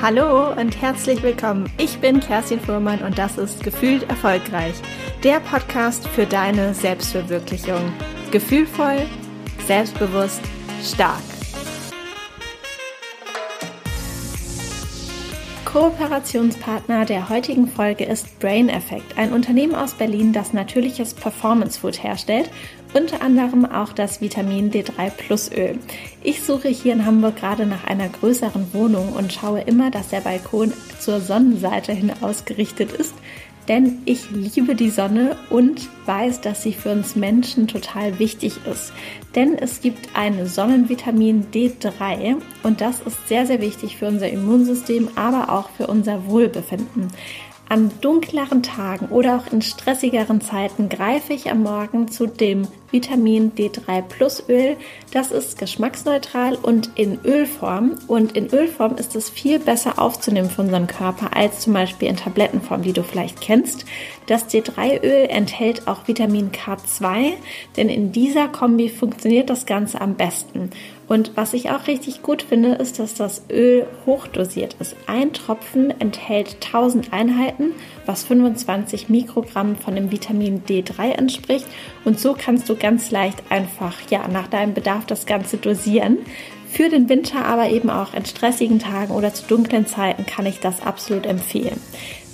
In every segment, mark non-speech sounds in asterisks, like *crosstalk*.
Hallo und herzlich willkommen. Ich bin Kerstin Fuhrmann und das ist Gefühlt Erfolgreich, der Podcast für deine Selbstverwirklichung. Gefühlvoll, selbstbewusst, stark. Kooperationspartner der heutigen Folge ist Brain Effect, ein Unternehmen aus Berlin, das natürliches Performance Food herstellt unter anderem auch das Vitamin D3 Plus Öl. Ich suche hier in Hamburg gerade nach einer größeren Wohnung und schaue immer, dass der Balkon zur Sonnenseite hin ausgerichtet ist, denn ich liebe die Sonne und weiß, dass sie für uns Menschen total wichtig ist. Denn es gibt ein Sonnenvitamin D3 und das ist sehr, sehr wichtig für unser Immunsystem, aber auch für unser Wohlbefinden. An dunkleren Tagen oder auch in stressigeren Zeiten greife ich am Morgen zu dem Vitamin D3 Plus Öl. Das ist geschmacksneutral und in Ölform. Und in Ölform ist es viel besser aufzunehmen für unseren Körper als zum Beispiel in Tablettenform, die du vielleicht kennst. Das D3-Öl enthält auch Vitamin K2, denn in dieser Kombi funktioniert das Ganze am besten. Und was ich auch richtig gut finde, ist, dass das Öl hochdosiert ist. Ein Tropfen enthält 1000 Einheiten, was 25 Mikrogramm von dem Vitamin D3 entspricht. Und so kannst du ganz leicht einfach, ja, nach deinem Bedarf das Ganze dosieren. Für den Winter, aber eben auch in stressigen Tagen oder zu dunklen Zeiten kann ich das absolut empfehlen.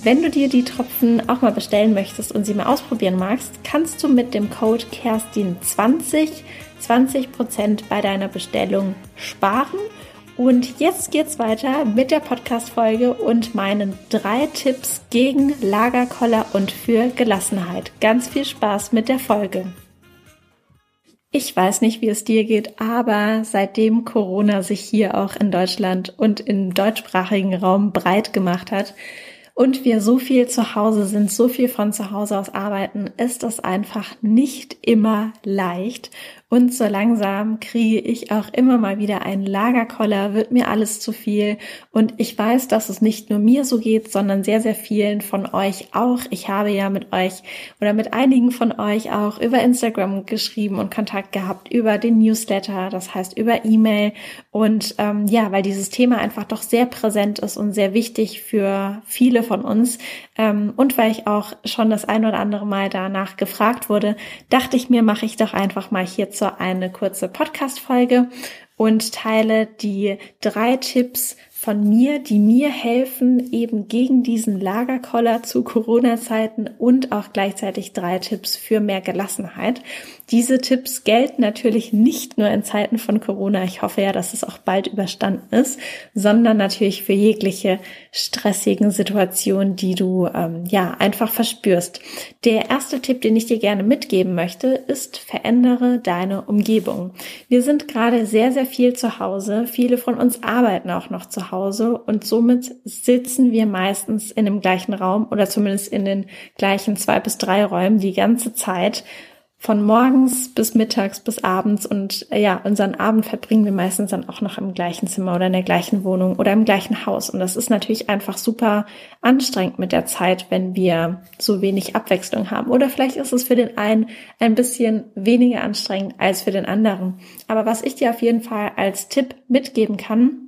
Wenn du dir die Tropfen auch mal bestellen möchtest und sie mal ausprobieren magst, kannst du mit dem Code Kerstin20 20% bei deiner Bestellung sparen. Und jetzt geht's weiter mit der Podcast-Folge und meinen drei Tipps gegen Lagerkoller und für Gelassenheit. Ganz viel Spaß mit der Folge. Ich weiß nicht, wie es dir geht, aber seitdem Corona sich hier auch in Deutschland und im deutschsprachigen Raum breit gemacht hat und wir so viel zu Hause sind, so viel von zu Hause aus arbeiten, ist es einfach nicht immer leicht. Und so langsam kriege ich auch immer mal wieder einen Lagerkoller, wird mir alles zu viel. Und ich weiß, dass es nicht nur mir so geht, sondern sehr, sehr vielen von euch auch. Ich habe ja mit euch oder mit einigen von euch auch über Instagram geschrieben und Kontakt gehabt, über den Newsletter, das heißt über E-Mail. Und ähm, ja, weil dieses Thema einfach doch sehr präsent ist und sehr wichtig für viele von uns. Ähm, und weil ich auch schon das ein oder andere Mal danach gefragt wurde, dachte ich mir, mache ich doch einfach mal hier eine kurze Podcast-Folge und teile die drei Tipps von mir, die mir helfen, eben gegen diesen Lagerkoller zu Corona-Zeiten und auch gleichzeitig drei Tipps für mehr Gelassenheit. Diese Tipps gelten natürlich nicht nur in Zeiten von Corona, ich hoffe ja, dass es auch bald überstanden ist, sondern natürlich für jegliche stressigen Situationen, die du ähm, ja einfach verspürst. Der erste Tipp, den ich dir gerne mitgeben möchte, ist verändere deine Umgebung. Wir sind gerade sehr, sehr viel zu Hause. Viele von uns arbeiten auch noch zu Hause und somit sitzen wir meistens in dem gleichen Raum oder zumindest in den gleichen zwei bis drei Räumen die ganze Zeit von morgens bis mittags bis abends und äh, ja, unseren Abend verbringen wir meistens dann auch noch im gleichen Zimmer oder in der gleichen Wohnung oder im gleichen Haus. Und das ist natürlich einfach super anstrengend mit der Zeit, wenn wir so wenig Abwechslung haben. Oder vielleicht ist es für den einen ein bisschen weniger anstrengend als für den anderen. Aber was ich dir auf jeden Fall als Tipp mitgeben kann,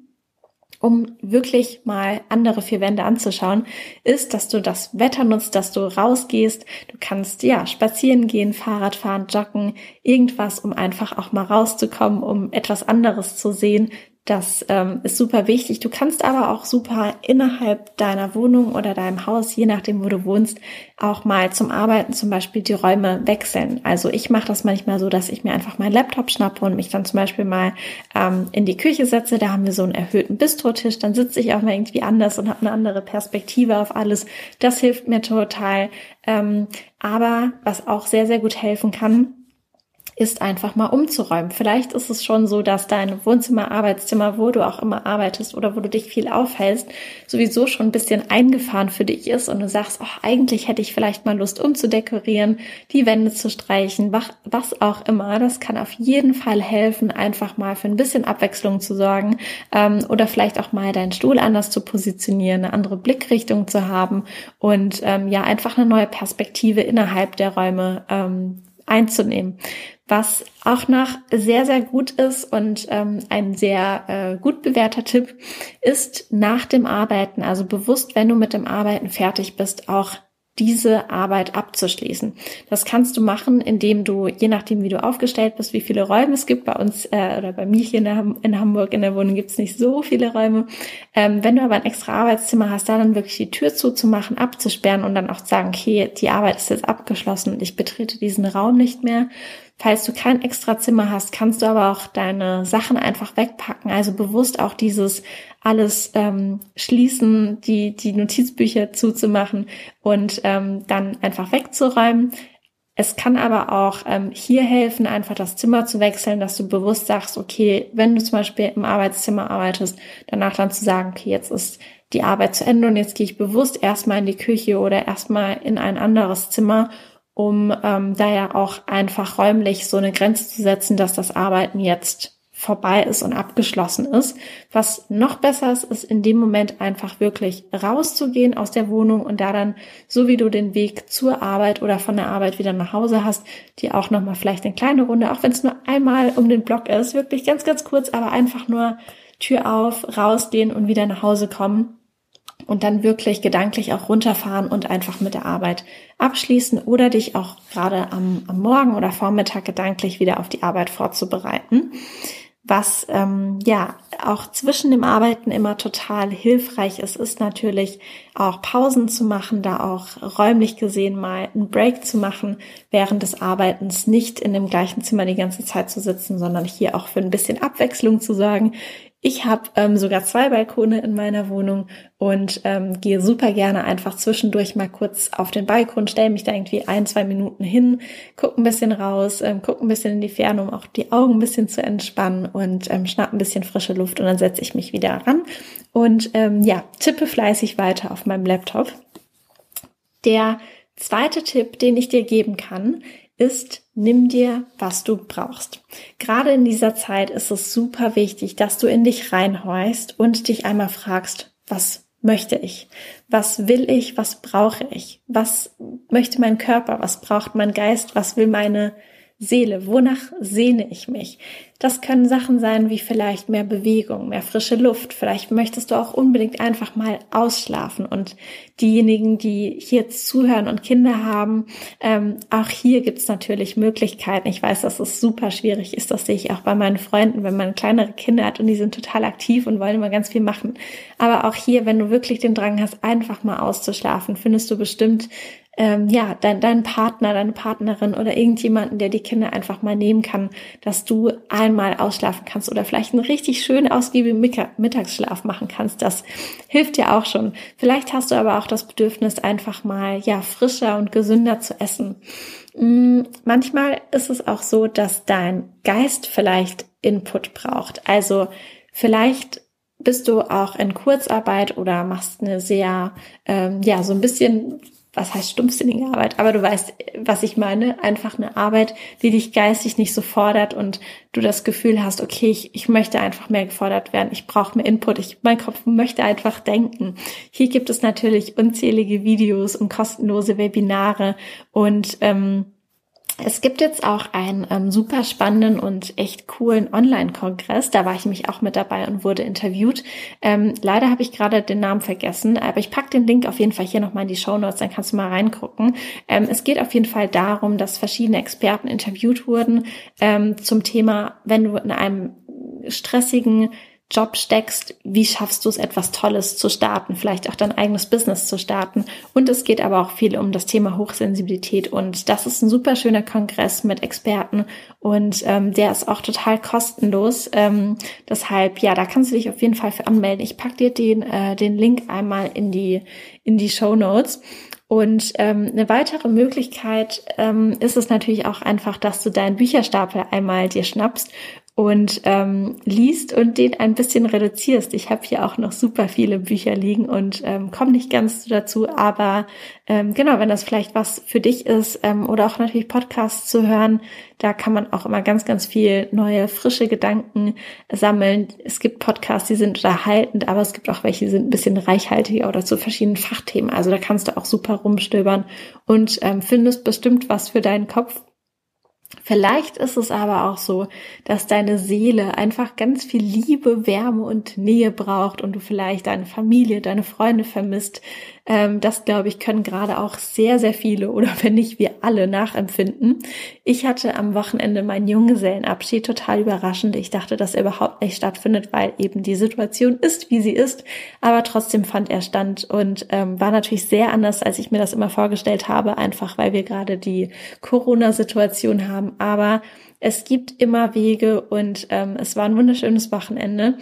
um wirklich mal andere vier Wände anzuschauen, ist, dass du das Wetter nutzt, dass du rausgehst. Du kannst ja spazieren gehen, Fahrrad fahren, joggen, irgendwas, um einfach auch mal rauszukommen, um etwas anderes zu sehen, das ähm, ist super wichtig. Du kannst aber auch super innerhalb deiner Wohnung oder deinem Haus, je nachdem, wo du wohnst, auch mal zum Arbeiten zum Beispiel die Räume wechseln. Also ich mache das manchmal so, dass ich mir einfach meinen Laptop schnappe und mich dann zum Beispiel mal ähm, in die Küche setze. Da haben wir so einen erhöhten Bistrotisch. Dann sitze ich auch mal irgendwie anders und habe eine andere Perspektive auf alles. Das hilft mir total. Ähm, aber was auch sehr, sehr gut helfen kann, ist einfach mal umzuräumen. Vielleicht ist es schon so, dass dein Wohnzimmer, Arbeitszimmer, wo du auch immer arbeitest oder wo du dich viel aufhältst, sowieso schon ein bisschen eingefahren für dich ist und du sagst, oh, eigentlich hätte ich vielleicht mal Lust umzudekorieren, die Wände zu streichen, was auch immer. Das kann auf jeden Fall helfen, einfach mal für ein bisschen Abwechslung zu sorgen ähm, oder vielleicht auch mal deinen Stuhl anders zu positionieren, eine andere Blickrichtung zu haben und ähm, ja einfach eine neue Perspektive innerhalb der Räume ähm, einzunehmen. Was auch noch sehr, sehr gut ist und ähm, ein sehr äh, gut bewährter Tipp ist nach dem Arbeiten, also bewusst, wenn du mit dem Arbeiten fertig bist, auch diese Arbeit abzuschließen. Das kannst du machen, indem du, je nachdem, wie du aufgestellt bist, wie viele Räume es gibt, bei uns äh, oder bei mir hier in, in Hamburg in der Wohnung gibt es nicht so viele Räume. Ähm, wenn du aber ein extra Arbeitszimmer hast, da dann wirklich die Tür zuzumachen, abzusperren und dann auch zu sagen, okay, die Arbeit ist jetzt abgeschlossen und ich betrete diesen Raum nicht mehr, Falls du kein extra Zimmer hast, kannst du aber auch deine Sachen einfach wegpacken. Also bewusst auch dieses alles ähm, schließen, die, die Notizbücher zuzumachen und ähm, dann einfach wegzuräumen. Es kann aber auch ähm, hier helfen, einfach das Zimmer zu wechseln, dass du bewusst sagst, okay, wenn du zum Beispiel im Arbeitszimmer arbeitest, danach dann zu sagen, okay, jetzt ist die Arbeit zu Ende und jetzt gehe ich bewusst erstmal in die Küche oder erstmal in ein anderes Zimmer um ähm, da ja auch einfach räumlich so eine Grenze zu setzen, dass das Arbeiten jetzt vorbei ist und abgeschlossen ist. Was noch besser ist, ist in dem Moment einfach wirklich rauszugehen aus der Wohnung und da dann, so wie du den Weg zur Arbeit oder von der Arbeit wieder nach Hause hast, dir auch nochmal vielleicht eine kleine Runde, auch wenn es nur einmal um den Block ist, wirklich ganz, ganz kurz, aber einfach nur Tür auf, rausgehen und wieder nach Hause kommen und dann wirklich gedanklich auch runterfahren und einfach mit der Arbeit abschließen oder dich auch gerade am, am Morgen oder Vormittag gedanklich wieder auf die Arbeit vorzubereiten. Was ähm, ja auch zwischen dem Arbeiten immer total hilfreich ist, ist natürlich auch Pausen zu machen, da auch räumlich gesehen mal einen Break zu machen, während des Arbeitens nicht in dem gleichen Zimmer die ganze Zeit zu sitzen, sondern hier auch für ein bisschen Abwechslung zu sorgen. Ich habe ähm, sogar zwei Balkone in meiner Wohnung und ähm, gehe super gerne einfach zwischendurch mal kurz auf den Balkon, stelle mich da irgendwie ein, zwei Minuten hin, guck ein bisschen raus, ähm, guck ein bisschen in die Ferne, um auch die Augen ein bisschen zu entspannen und ähm, schnapp ein bisschen frische Luft und dann setze ich mich wieder ran und ähm, ja, tippe fleißig weiter auf meinem Laptop. Der zweite Tipp, den ich dir geben kann, ist, nimm dir, was du brauchst. Gerade in dieser Zeit ist es super wichtig, dass du in dich reinhorchst und dich einmal fragst, was möchte ich? Was will ich? Was brauche ich? Was möchte mein Körper? Was braucht mein Geist? Was will meine Seele? Wonach sehne ich mich? Das können Sachen sein wie vielleicht mehr Bewegung, mehr frische Luft. Vielleicht möchtest du auch unbedingt einfach mal ausschlafen. Und diejenigen, die hier zuhören und Kinder haben, ähm, auch hier gibt es natürlich Möglichkeiten. Ich weiß, dass es super schwierig ist. Das sehe ich auch bei meinen Freunden, wenn man kleinere Kinder hat und die sind total aktiv und wollen immer ganz viel machen. Aber auch hier, wenn du wirklich den Drang hast, einfach mal auszuschlafen, findest du bestimmt ähm, ja, dein, dein Partner, deine Partnerin oder irgendjemanden, der die Kinder einfach mal nehmen kann, dass du einmal ausschlafen kannst oder vielleicht einen richtig schön ausgiebigen Mittagsschlaf machen kannst. Das hilft dir auch schon. Vielleicht hast du aber auch das Bedürfnis, einfach mal, ja, frischer und gesünder zu essen. Mm, manchmal ist es auch so, dass dein Geist vielleicht Input braucht. Also vielleicht bist du auch in Kurzarbeit oder machst eine sehr, ähm, ja, so ein bisschen was heißt stumpfsinnige Arbeit, aber du weißt, was ich meine, einfach eine Arbeit, die dich geistig nicht so fordert und du das Gefühl hast, okay, ich, ich möchte einfach mehr gefordert werden, ich brauche mehr Input, ich, mein Kopf möchte einfach denken. Hier gibt es natürlich unzählige Videos und kostenlose Webinare und ähm, es gibt jetzt auch einen ähm, super spannenden und echt coolen Online-Kongress. Da war ich mich auch mit dabei und wurde interviewt. Ähm, leider habe ich gerade den Namen vergessen, aber ich pack den Link auf jeden Fall hier nochmal in die Show Notes, dann kannst du mal reingucken. Ähm, es geht auf jeden Fall darum, dass verschiedene Experten interviewt wurden ähm, zum Thema, wenn du in einem stressigen Job steckst, wie schaffst du es, etwas Tolles zu starten, vielleicht auch dein eigenes Business zu starten. Und es geht aber auch viel um das Thema Hochsensibilität. Und das ist ein super schöner Kongress mit Experten und ähm, der ist auch total kostenlos. Ähm, deshalb, ja, da kannst du dich auf jeden Fall für anmelden. Ich pack dir den, äh, den Link einmal in die, in die Show Notes. Und ähm, eine weitere Möglichkeit ähm, ist es natürlich auch einfach, dass du deinen Bücherstapel einmal dir schnappst und ähm, liest und den ein bisschen reduzierst. Ich habe hier auch noch super viele Bücher liegen und ähm, komme nicht ganz dazu, aber ähm, genau, wenn das vielleicht was für dich ist ähm, oder auch natürlich Podcasts zu hören, da kann man auch immer ganz, ganz viel neue, frische Gedanken sammeln. Es gibt Podcasts, die sind unterhaltend, aber es gibt auch welche, die sind ein bisschen reichhaltiger oder zu verschiedenen Fachthemen. Also da kannst du auch super rumstöbern und ähm, findest bestimmt was für deinen Kopf Vielleicht ist es aber auch so, dass deine Seele einfach ganz viel Liebe, Wärme und Nähe braucht und du vielleicht deine Familie, deine Freunde vermisst. Ähm, das, glaube ich, können gerade auch sehr, sehr viele oder *laughs* wenn nicht wir alle nachempfinden. Ich hatte am Wochenende meinen Junggesellenabschied total überraschend. Ich dachte, dass er überhaupt nicht stattfindet, weil eben die Situation ist, wie sie ist. Aber trotzdem fand er stand und ähm, war natürlich sehr anders, als ich mir das immer vorgestellt habe, einfach weil wir gerade die Corona-Situation haben aber es gibt immer Wege und ähm, es war ein wunderschönes Wochenende.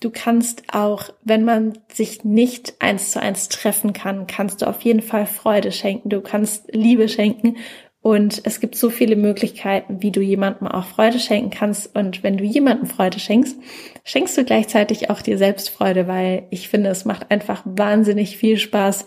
Du kannst auch, wenn man sich nicht eins zu eins treffen kann, kannst du auf jeden Fall Freude schenken. Du kannst Liebe schenken und es gibt so viele Möglichkeiten, wie du jemandem auch Freude schenken kannst. Und wenn du jemandem Freude schenkst, schenkst du gleichzeitig auch dir selbst Freude, weil ich finde, es macht einfach wahnsinnig viel Spaß,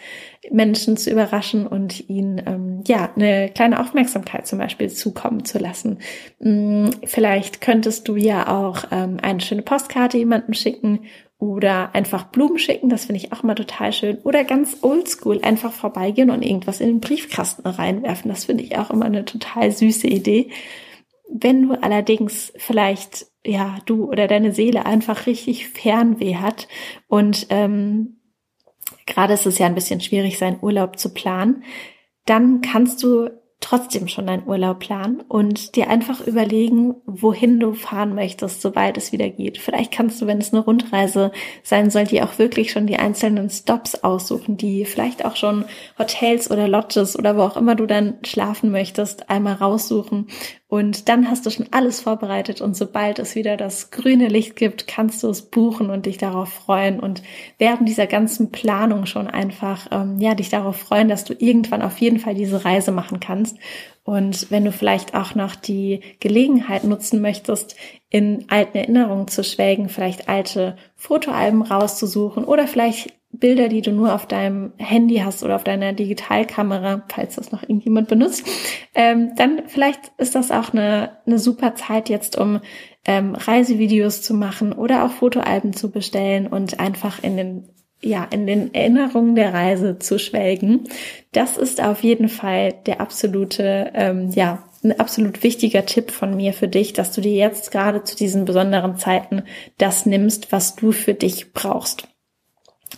Menschen zu überraschen und ihnen ähm, ja eine kleine Aufmerksamkeit zum Beispiel zukommen zu lassen. Hm, vielleicht könntest du ja auch ähm, eine schöne Postkarte jemandem schicken oder einfach Blumen schicken, das finde ich auch immer total schön. Oder ganz oldschool einfach vorbeigehen und irgendwas in den Briefkasten reinwerfen. Das finde ich auch immer eine total süße Idee. Wenn du allerdings vielleicht, ja, du oder deine Seele einfach richtig Fernweh hat und ähm, gerade ist es ja ein bisschen schwierig, seinen Urlaub zu planen, dann kannst du trotzdem schon deinen Urlaub planen und dir einfach überlegen, wohin du fahren möchtest, sobald es wieder geht. Vielleicht kannst du, wenn es eine Rundreise sein soll, dir auch wirklich schon die einzelnen Stops aussuchen, die vielleicht auch schon Hotels oder Lodges oder wo auch immer du dann schlafen möchtest, einmal raussuchen und dann hast du schon alles vorbereitet und sobald es wieder das grüne Licht gibt, kannst du es buchen und dich darauf freuen und während dieser ganzen Planung schon einfach, ähm, ja, dich darauf freuen, dass du irgendwann auf jeden Fall diese Reise machen kannst. Und wenn du vielleicht auch noch die Gelegenheit nutzen möchtest, in alten Erinnerungen zu schwelgen, vielleicht alte Fotoalben rauszusuchen oder vielleicht Bilder, die du nur auf deinem Handy hast oder auf deiner Digitalkamera, falls das noch irgendjemand benutzt, ähm, dann vielleicht ist das auch eine, eine super Zeit jetzt, um ähm, Reisevideos zu machen oder auch Fotoalben zu bestellen und einfach in den ja, in den Erinnerungen der Reise zu schwelgen. Das ist auf jeden Fall der absolute, ähm, ja, ein absolut wichtiger Tipp von mir für dich, dass du dir jetzt gerade zu diesen besonderen Zeiten das nimmst, was du für dich brauchst.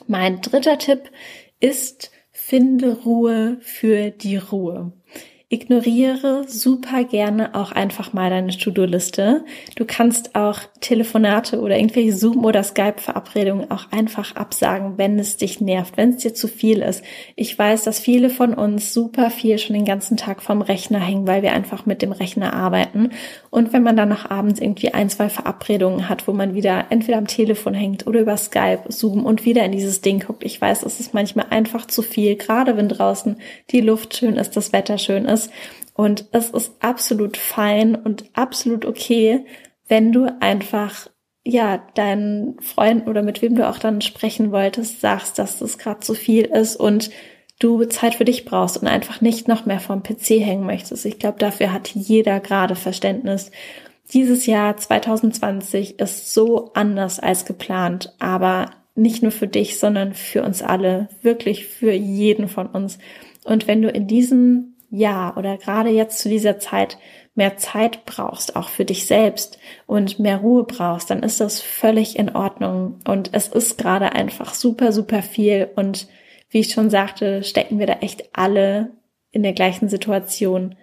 Mein dritter Tipp ist, finde Ruhe für die Ruhe. Ignoriere super gerne auch einfach mal deine To-Do-Liste. Du kannst auch Telefonate oder irgendwelche Zoom- oder Skype-Verabredungen auch einfach absagen, wenn es dich nervt, wenn es dir zu viel ist. Ich weiß, dass viele von uns super viel schon den ganzen Tag vom Rechner hängen, weil wir einfach mit dem Rechner arbeiten. Und wenn man dann noch abends irgendwie ein, zwei Verabredungen hat, wo man wieder entweder am Telefon hängt oder über Skype, Zoom und wieder in dieses Ding guckt, ich weiß, es ist manchmal einfach zu viel, gerade wenn draußen die Luft schön ist, das Wetter schön ist ist. Und es ist absolut fein und absolut okay, wenn du einfach ja, deinen Freund oder mit wem du auch dann sprechen wolltest, sagst, dass das gerade zu viel ist und du Zeit für dich brauchst und einfach nicht noch mehr vom PC hängen möchtest. Ich glaube, dafür hat jeder gerade Verständnis. Dieses Jahr 2020 ist so anders als geplant, aber nicht nur für dich, sondern für uns alle, wirklich für jeden von uns. Und wenn du in diesem ja oder gerade jetzt zu dieser Zeit mehr Zeit brauchst, auch für dich selbst und mehr Ruhe brauchst, dann ist das völlig in Ordnung. Und es ist gerade einfach super, super viel. Und wie ich schon sagte, stecken wir da echt alle in der gleichen Situation.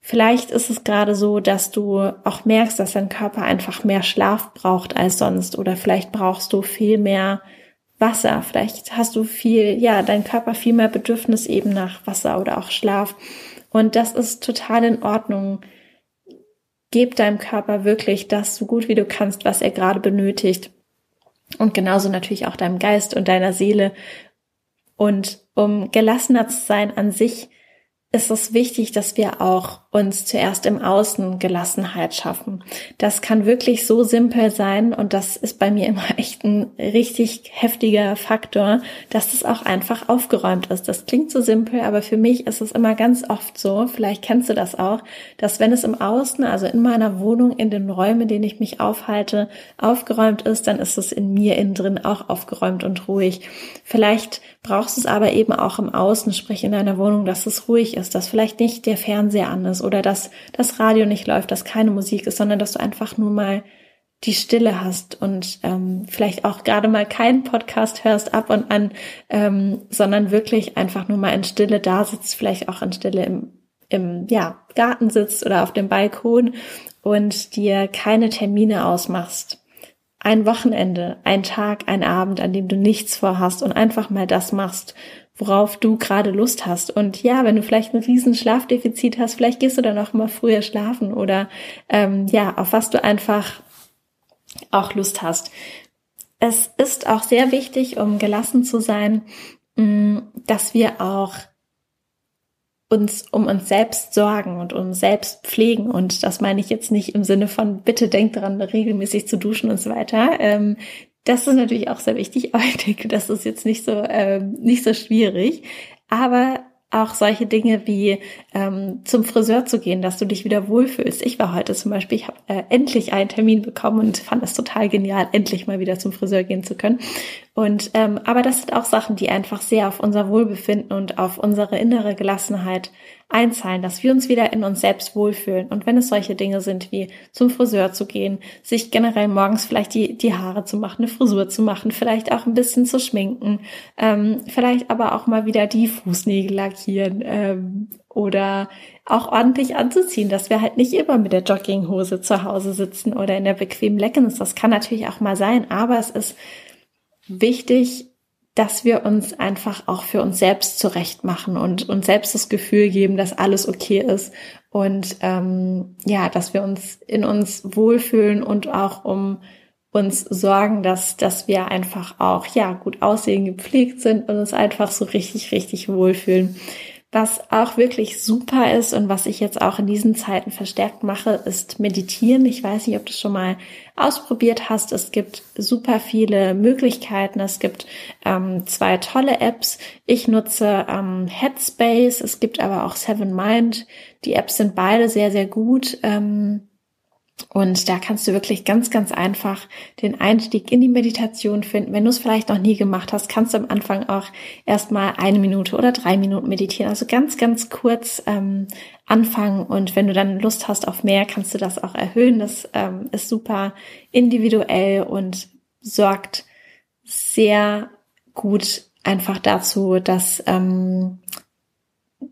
Vielleicht ist es gerade so, dass du auch merkst, dass dein Körper einfach mehr Schlaf braucht als sonst. Oder vielleicht brauchst du viel mehr Wasser. Vielleicht hast du viel, ja, dein Körper viel mehr Bedürfnis eben nach Wasser oder auch Schlaf. Und das ist total in Ordnung. Gib deinem Körper wirklich das so gut wie du kannst, was er gerade benötigt. Und genauso natürlich auch deinem Geist und deiner Seele. Und um gelassener zu sein an sich, ist es wichtig, dass wir auch uns zuerst im Außen Gelassenheit schaffen. Das kann wirklich so simpel sein und das ist bei mir immer *laughs* echt ein richtig heftiger Faktor, dass es auch einfach aufgeräumt ist. Das klingt so simpel, aber für mich ist es immer ganz oft so, vielleicht kennst du das auch, dass wenn es im Außen, also in meiner Wohnung, in den Räumen, in denen ich mich aufhalte, aufgeräumt ist, dann ist es in mir innen drin auch aufgeräumt und ruhig. Vielleicht brauchst du es aber eben auch im Außen, sprich in deiner Wohnung, dass es ruhig ist, dass vielleicht nicht der Fernseher an ist oder dass das Radio nicht läuft, dass keine Musik ist, sondern dass du einfach nur mal die Stille hast und ähm, vielleicht auch gerade mal keinen Podcast hörst ab und an, ähm, sondern wirklich einfach nur mal in Stille da sitzt, vielleicht auch in Stille im, im ja, Garten sitzt oder auf dem Balkon und dir keine Termine ausmachst. Ein Wochenende, ein Tag, ein Abend, an dem du nichts vorhast und einfach mal das machst, worauf du gerade Lust hast. Und ja, wenn du vielleicht ein riesen Schlafdefizit hast, vielleicht gehst du dann auch mal früher schlafen oder ähm, ja, auf was du einfach auch Lust hast. Es ist auch sehr wichtig, um gelassen zu sein, mm, dass wir auch uns um uns selbst sorgen und um selbst pflegen. Und das meine ich jetzt nicht im Sinne von, bitte denkt daran, regelmäßig zu duschen und so weiter. Ähm, das ist natürlich auch sehr wichtig, aber ich denke, das ist jetzt nicht so, ähm, nicht so schwierig. Aber auch solche Dinge wie ähm, zum Friseur zu gehen, dass du dich wieder wohlfühlst. Ich war heute zum Beispiel, ich habe äh, endlich einen Termin bekommen und fand es total genial, endlich mal wieder zum Friseur gehen zu können. Und ähm, aber das sind auch Sachen, die einfach sehr auf unser Wohlbefinden und auf unsere innere Gelassenheit einzahlen, dass wir uns wieder in uns selbst wohlfühlen. Und wenn es solche Dinge sind wie zum Friseur zu gehen, sich generell morgens vielleicht die, die Haare zu machen, eine Frisur zu machen, vielleicht auch ein bisschen zu schminken, ähm, vielleicht aber auch mal wieder die Fußnägel lackieren ähm, oder auch ordentlich anzuziehen, dass wir halt nicht immer mit der Jogginghose zu Hause sitzen oder in der bequemen Leggings. Das kann natürlich auch mal sein, aber es ist wichtig, dass wir uns einfach auch für uns selbst zurecht machen und uns selbst das Gefühl geben, dass alles okay ist und ähm, ja, dass wir uns in uns wohlfühlen und auch um uns sorgen, dass dass wir einfach auch ja gut aussehen, gepflegt sind und uns einfach so richtig richtig wohlfühlen. Was auch wirklich super ist und was ich jetzt auch in diesen Zeiten verstärkt mache, ist meditieren. Ich weiß nicht, ob du schon mal ausprobiert hast. Es gibt super viele Möglichkeiten. Es gibt ähm, zwei tolle Apps. Ich nutze ähm, Headspace. Es gibt aber auch Seven Mind. Die Apps sind beide sehr, sehr gut. Ähm, und da kannst du wirklich ganz, ganz einfach den Einstieg in die Meditation finden. Wenn du es vielleicht noch nie gemacht hast, kannst du am Anfang auch erstmal eine Minute oder drei Minuten meditieren. Also ganz, ganz kurz ähm, anfangen. Und wenn du dann Lust hast auf mehr, kannst du das auch erhöhen. Das ähm, ist super individuell und sorgt sehr gut einfach dazu, dass, ähm,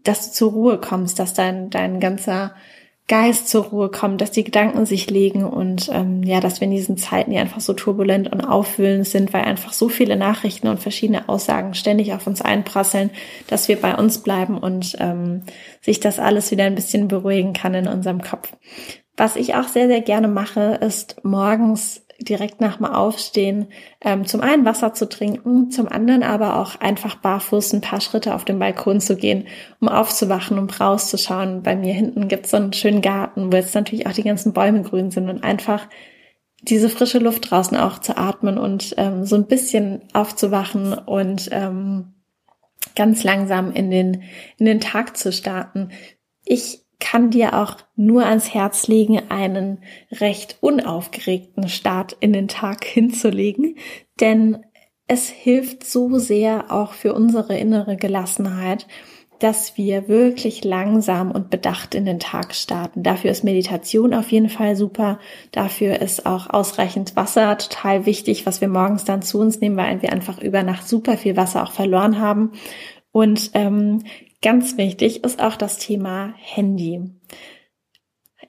dass du zur Ruhe kommst, dass dein, dein ganzer Geist zur Ruhe kommt, dass die Gedanken sich legen und ähm, ja, dass wir in diesen Zeiten, die einfach so turbulent und aufwühlend sind, weil einfach so viele Nachrichten und verschiedene Aussagen ständig auf uns einprasseln, dass wir bei uns bleiben und ähm, sich das alles wieder ein bisschen beruhigen kann in unserem Kopf. Was ich auch sehr, sehr gerne mache, ist morgens direkt nach dem Aufstehen ähm, zum einen Wasser zu trinken, zum anderen aber auch einfach barfuß ein paar Schritte auf den Balkon zu gehen, um aufzuwachen, um rauszuschauen. Bei mir hinten gibt es so einen schönen Garten, wo jetzt natürlich auch die ganzen Bäume grün sind und einfach diese frische Luft draußen auch zu atmen und ähm, so ein bisschen aufzuwachen und ähm, ganz langsam in den, in den Tag zu starten. Ich kann dir auch nur ans Herz legen, einen recht unaufgeregten Start in den Tag hinzulegen, denn es hilft so sehr auch für unsere innere Gelassenheit, dass wir wirklich langsam und bedacht in den Tag starten. Dafür ist Meditation auf jeden Fall super. Dafür ist auch ausreichend Wasser total wichtig, was wir morgens dann zu uns nehmen, weil wir einfach über Nacht super viel Wasser auch verloren haben. Und ähm, Ganz wichtig ist auch das Thema Handy.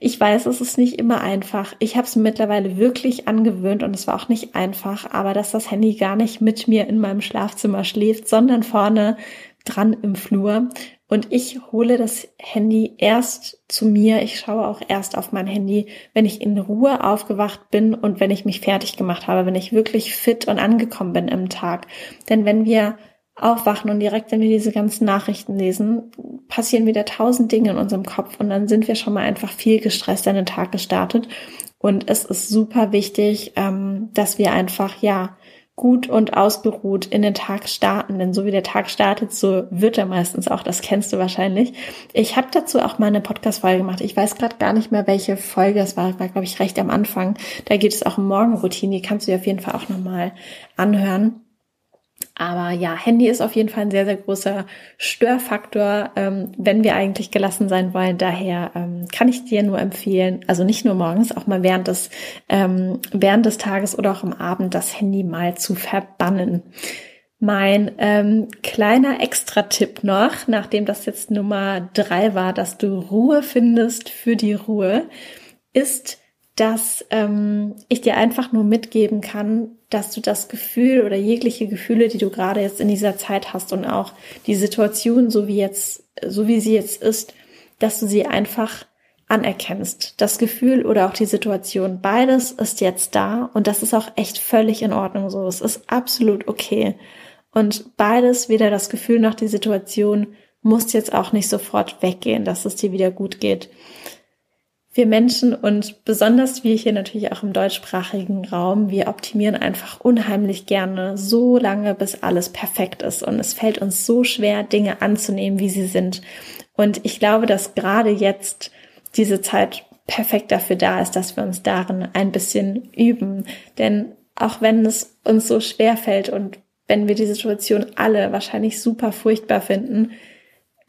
Ich weiß, es ist nicht immer einfach. Ich habe es mittlerweile wirklich angewöhnt und es war auch nicht einfach, aber dass das Handy gar nicht mit mir in meinem Schlafzimmer schläft, sondern vorne dran im Flur. Und ich hole das Handy erst zu mir. Ich schaue auch erst auf mein Handy, wenn ich in Ruhe aufgewacht bin und wenn ich mich fertig gemacht habe, wenn ich wirklich fit und angekommen bin im Tag. Denn wenn wir aufwachen und direkt, wenn wir diese ganzen Nachrichten lesen, passieren wieder tausend Dinge in unserem Kopf und dann sind wir schon mal einfach viel gestresst an den Tag gestartet. Und es ist super wichtig, ähm, dass wir einfach, ja, gut und ausgeruht in den Tag starten. Denn so wie der Tag startet, so wird er meistens auch. Das kennst du wahrscheinlich. Ich habe dazu auch mal eine Podcast-Folge gemacht. Ich weiß gerade gar nicht mehr, welche Folge es war. War, glaube ich, recht am Anfang. Da geht es auch um Morgenroutine. Die kannst du dir auf jeden Fall auch nochmal anhören. Aber ja, Handy ist auf jeden Fall ein sehr, sehr großer Störfaktor, ähm, wenn wir eigentlich gelassen sein wollen. Daher ähm, kann ich dir nur empfehlen, also nicht nur morgens, auch mal während des, ähm, während des Tages oder auch am Abend das Handy mal zu verbannen. Mein ähm, kleiner Extra-Tipp noch, nachdem das jetzt Nummer drei war, dass du Ruhe findest für die Ruhe, ist, dass ähm, ich dir einfach nur mitgeben kann, dass du das Gefühl oder jegliche Gefühle, die du gerade jetzt in dieser Zeit hast und auch die Situation, so wie jetzt, so wie sie jetzt ist, dass du sie einfach anerkennst. Das Gefühl oder auch die Situation, beides ist jetzt da und das ist auch echt völlig in Ordnung so. Es ist absolut okay. Und beides, weder das Gefühl noch die Situation, muss jetzt auch nicht sofort weggehen, dass es dir wieder gut geht wir Menschen und besonders wir hier natürlich auch im deutschsprachigen Raum, wir optimieren einfach unheimlich gerne so lange, bis alles perfekt ist. Und es fällt uns so schwer, Dinge anzunehmen, wie sie sind. Und ich glaube, dass gerade jetzt diese Zeit perfekt dafür da ist, dass wir uns darin ein bisschen üben. Denn auch wenn es uns so schwer fällt und wenn wir die Situation alle wahrscheinlich super furchtbar finden,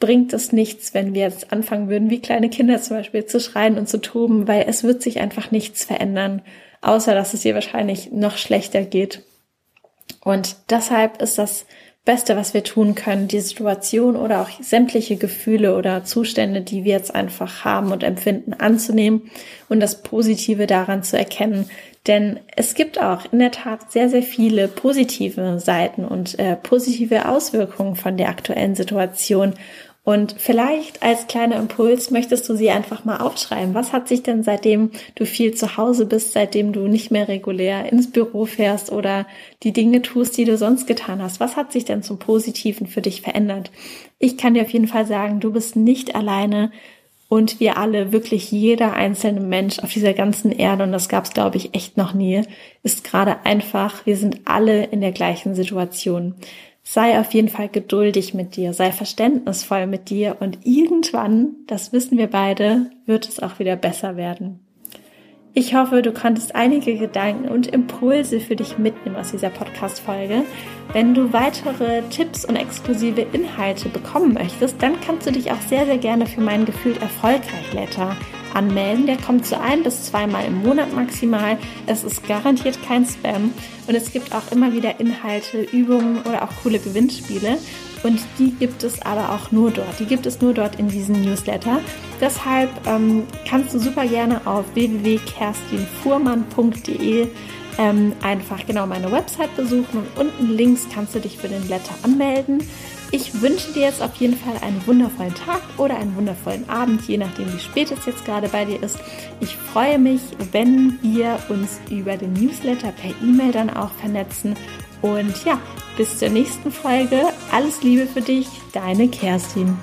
bringt es nichts, wenn wir jetzt anfangen würden, wie kleine Kinder zum Beispiel zu schreien und zu toben, weil es wird sich einfach nichts verändern, außer dass es ihr wahrscheinlich noch schlechter geht. Und deshalb ist das Beste, was wir tun können, die Situation oder auch sämtliche Gefühle oder Zustände, die wir jetzt einfach haben und empfinden, anzunehmen und das Positive daran zu erkennen. Denn es gibt auch in der Tat sehr, sehr viele positive Seiten und äh, positive Auswirkungen von der aktuellen Situation. Und vielleicht als kleiner Impuls möchtest du sie einfach mal aufschreiben. Was hat sich denn seitdem du viel zu Hause bist, seitdem du nicht mehr regulär ins Büro fährst oder die Dinge tust, die du sonst getan hast? Was hat sich denn zum Positiven für dich verändert? Ich kann dir auf jeden Fall sagen, du bist nicht alleine und wir alle, wirklich jeder einzelne Mensch auf dieser ganzen Erde, und das gab es, glaube ich, echt noch nie, ist gerade einfach, wir sind alle in der gleichen Situation sei auf jeden Fall geduldig mit dir, sei verständnisvoll mit dir und irgendwann, das wissen wir beide, wird es auch wieder besser werden. Ich hoffe, du konntest einige Gedanken und Impulse für dich mitnehmen aus dieser Podcast-Folge. Wenn du weitere Tipps und exklusive Inhalte bekommen möchtest, dann kannst du dich auch sehr, sehr gerne für meinen gefühlt erfolgreich Letter anmelden. Der kommt so ein bis zweimal im Monat maximal. Es ist garantiert kein Spam und es gibt auch immer wieder Inhalte, Übungen oder auch coole Gewinnspiele. Und die gibt es aber auch nur dort. Die gibt es nur dort in diesem Newsletter. Deshalb ähm, kannst du super gerne auf www.kerstinfuhrmann.de ähm, einfach genau meine Website besuchen und unten links kannst du dich für den Letter anmelden. Ich wünsche dir jetzt auf jeden Fall einen wundervollen Tag oder einen wundervollen Abend, je nachdem, wie spät es jetzt gerade bei dir ist. Ich freue mich, wenn wir uns über den Newsletter per E-Mail dann auch vernetzen. Und ja, bis zur nächsten Folge. Alles Liebe für dich, deine Kerstin.